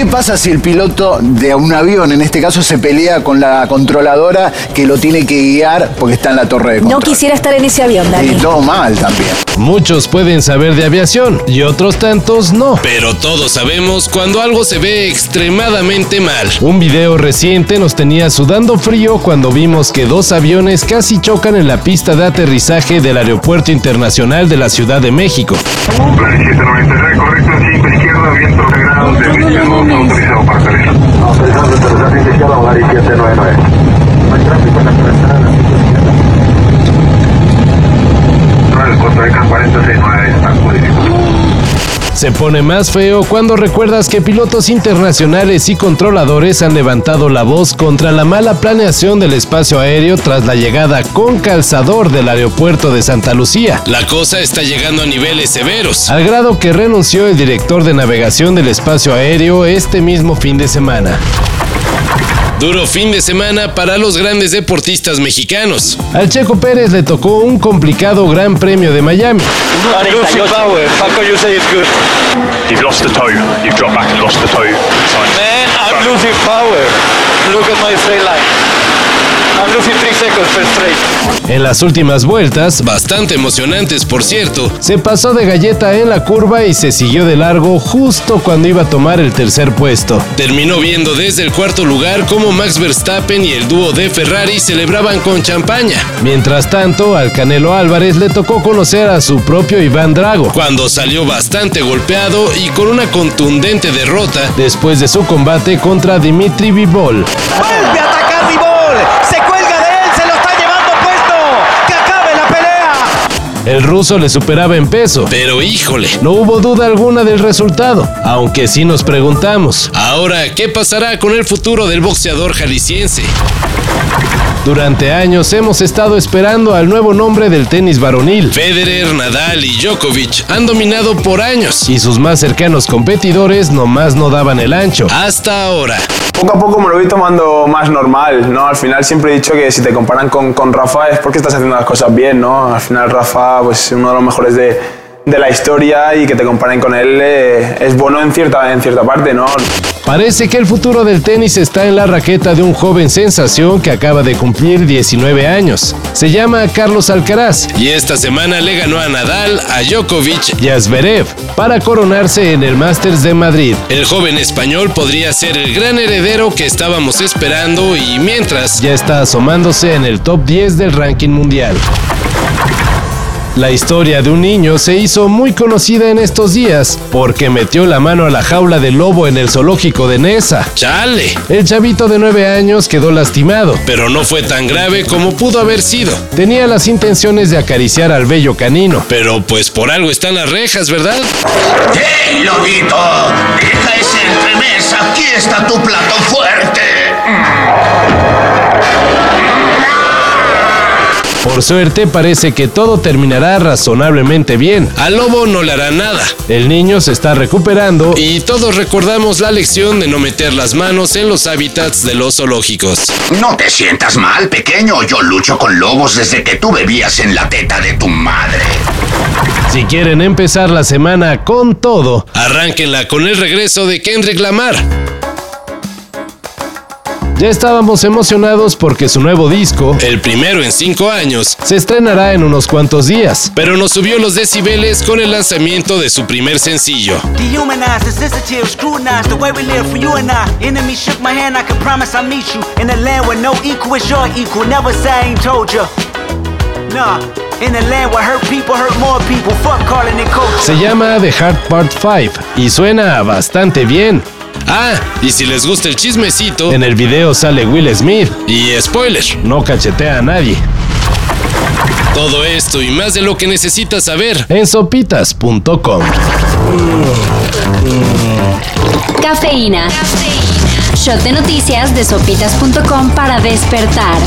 ¿Qué pasa si el piloto de un avión, en este caso, se pelea con la controladora que lo tiene que guiar porque está en la torre de No control? quisiera estar en ese avión, Y Dani. todo mal también. Muchos pueden saber de aviación y otros tantos no. Pero todos sabemos cuando algo se ve extremadamente mal. Un video reciente nos tenía sudando frío cuando vimos que dos aviones casi chocan en la pista de aterrizaje del Aeropuerto Internacional de la Ciudad de México. Plan 799, correcto, 5 izquierda, viento grados de presión, autorizado para salir. Autorizado de aterrizaje Se pone más feo cuando recuerdas que pilotos internacionales y controladores han levantado la voz contra la mala planeación del espacio aéreo tras la llegada con calzador del aeropuerto de Santa Lucía. La cosa está llegando a niveles severos. Al grado que renunció el director de navegación del espacio aéreo este mismo fin de semana. Duro fin de semana para los grandes deportistas mexicanos. Al Checo Pérez le tocó un complicado Gran Premio de Miami. Lucy power. How can you say it's good? You've lost the toe. You've dropped back and lost the toe. Man, I'm losing power. Look at my straight line. I'm losing three seconds per straight. En las últimas vueltas, Bastante emocionantes, por cierto. se pasó de galleta en la curva y se siguió de largo justo cuando iba a tomar el tercer puesto. Terminó viendo desde el cuarto lugar cómo Max Verstappen y el dúo de Ferrari celebraban con champaña. Mientras tanto, al Canelo Álvarez le tocó conocer a su propio Iván Drago, Cuando salió bastante golpeado y con una contundente derrota, después de su combate contra Dimitri Vivol. Vuelve a atacar Ribol. Se cuelga de él, se lo está llevando puesto. Que acabe la pelea. El ruso le superaba en peso. pero híjole. No hubo duda alguna del resultado, aunque sí nos preguntamos. Ahora, ¿qué pasará con el futuro del boxeador jalisciense? Durante años hemos estado esperando al nuevo nombre del tenis varonil Federer, Nadal y Djokovic han dominado por años. y sus más cercanos competidores nomás no daban el ancho. Hasta ahora. Poco a poco me lo voy tomando más normal, ¿no? Al final siempre he dicho que si te comparan con, con Rafa es porque estás haciendo las cosas bien, ¿no? Al final Rafa pues es uno de los mejores de, de la historia y que te comparen con él eh, es bueno en cierta, en cierta parte, ¿no? Parece que el futuro del tenis está en la raqueta de un joven sensación que acaba de cumplir 19 años. Se llama Carlos Alcaraz Y esta semana le ganó a Nadal, a Djokovic. y a Zverev para coronarse en el Masters de Madrid. El joven español podría ser el gran heredero que estábamos esperando y mientras Ya está asomándose en el top 10 del ranking mundial. La historia de un niño se hizo muy conocida en estos días porque metió la mano a la jaula del lobo en el zoológico de Nesa. chale, El chavito de 9 años quedó lastimado. pero no fue tan grave como pudo haber sido. Tenía las intenciones de acariciar al bello canino. Pero pues por algo están las rejas, ¿verdad? ¡Hey, lobito! Deja ese entremés, aquí está tu plato fuerte. Por suerte parece que todo terminará razonablemente bien. Al lobo no le hará nada. El niño se está recuperando Y todos recordamos la lección de no meter las manos en los hábitats de los zoológicos. No te sientas mal, pequeño. Yo lucho con lobos desde que tú bebías en la teta de tu madre. si quieren empezar la semana con todo. Arránquenla con el regreso de Kendrick Lamar. Ya estábamos emocionados porque su nuevo disco El primero en cinco años, se estrenará en unos cuantos días. pero nos subió los decibeles con el lanzamiento de su primer sencillo. Dehumanized, the sensitive, scrutinized the way we live for you and I. Enemy shook my hand, I can promise I'll meet you in a land where no equal is your equal. Never say I ain't told you. Nah, in a land where hurt people hurt more people. Fuck calling it culture. Se llama The Heart Part 5 y suena bastante bien. Ah, y si les gusta el chismecito, En el video sale Will Smith, y spoiler, no cachetea a nadie. todo esto y más de lo que necesitas saber En sopitas.com. Cafeína. Shot de noticias de sopitas.com para despertar.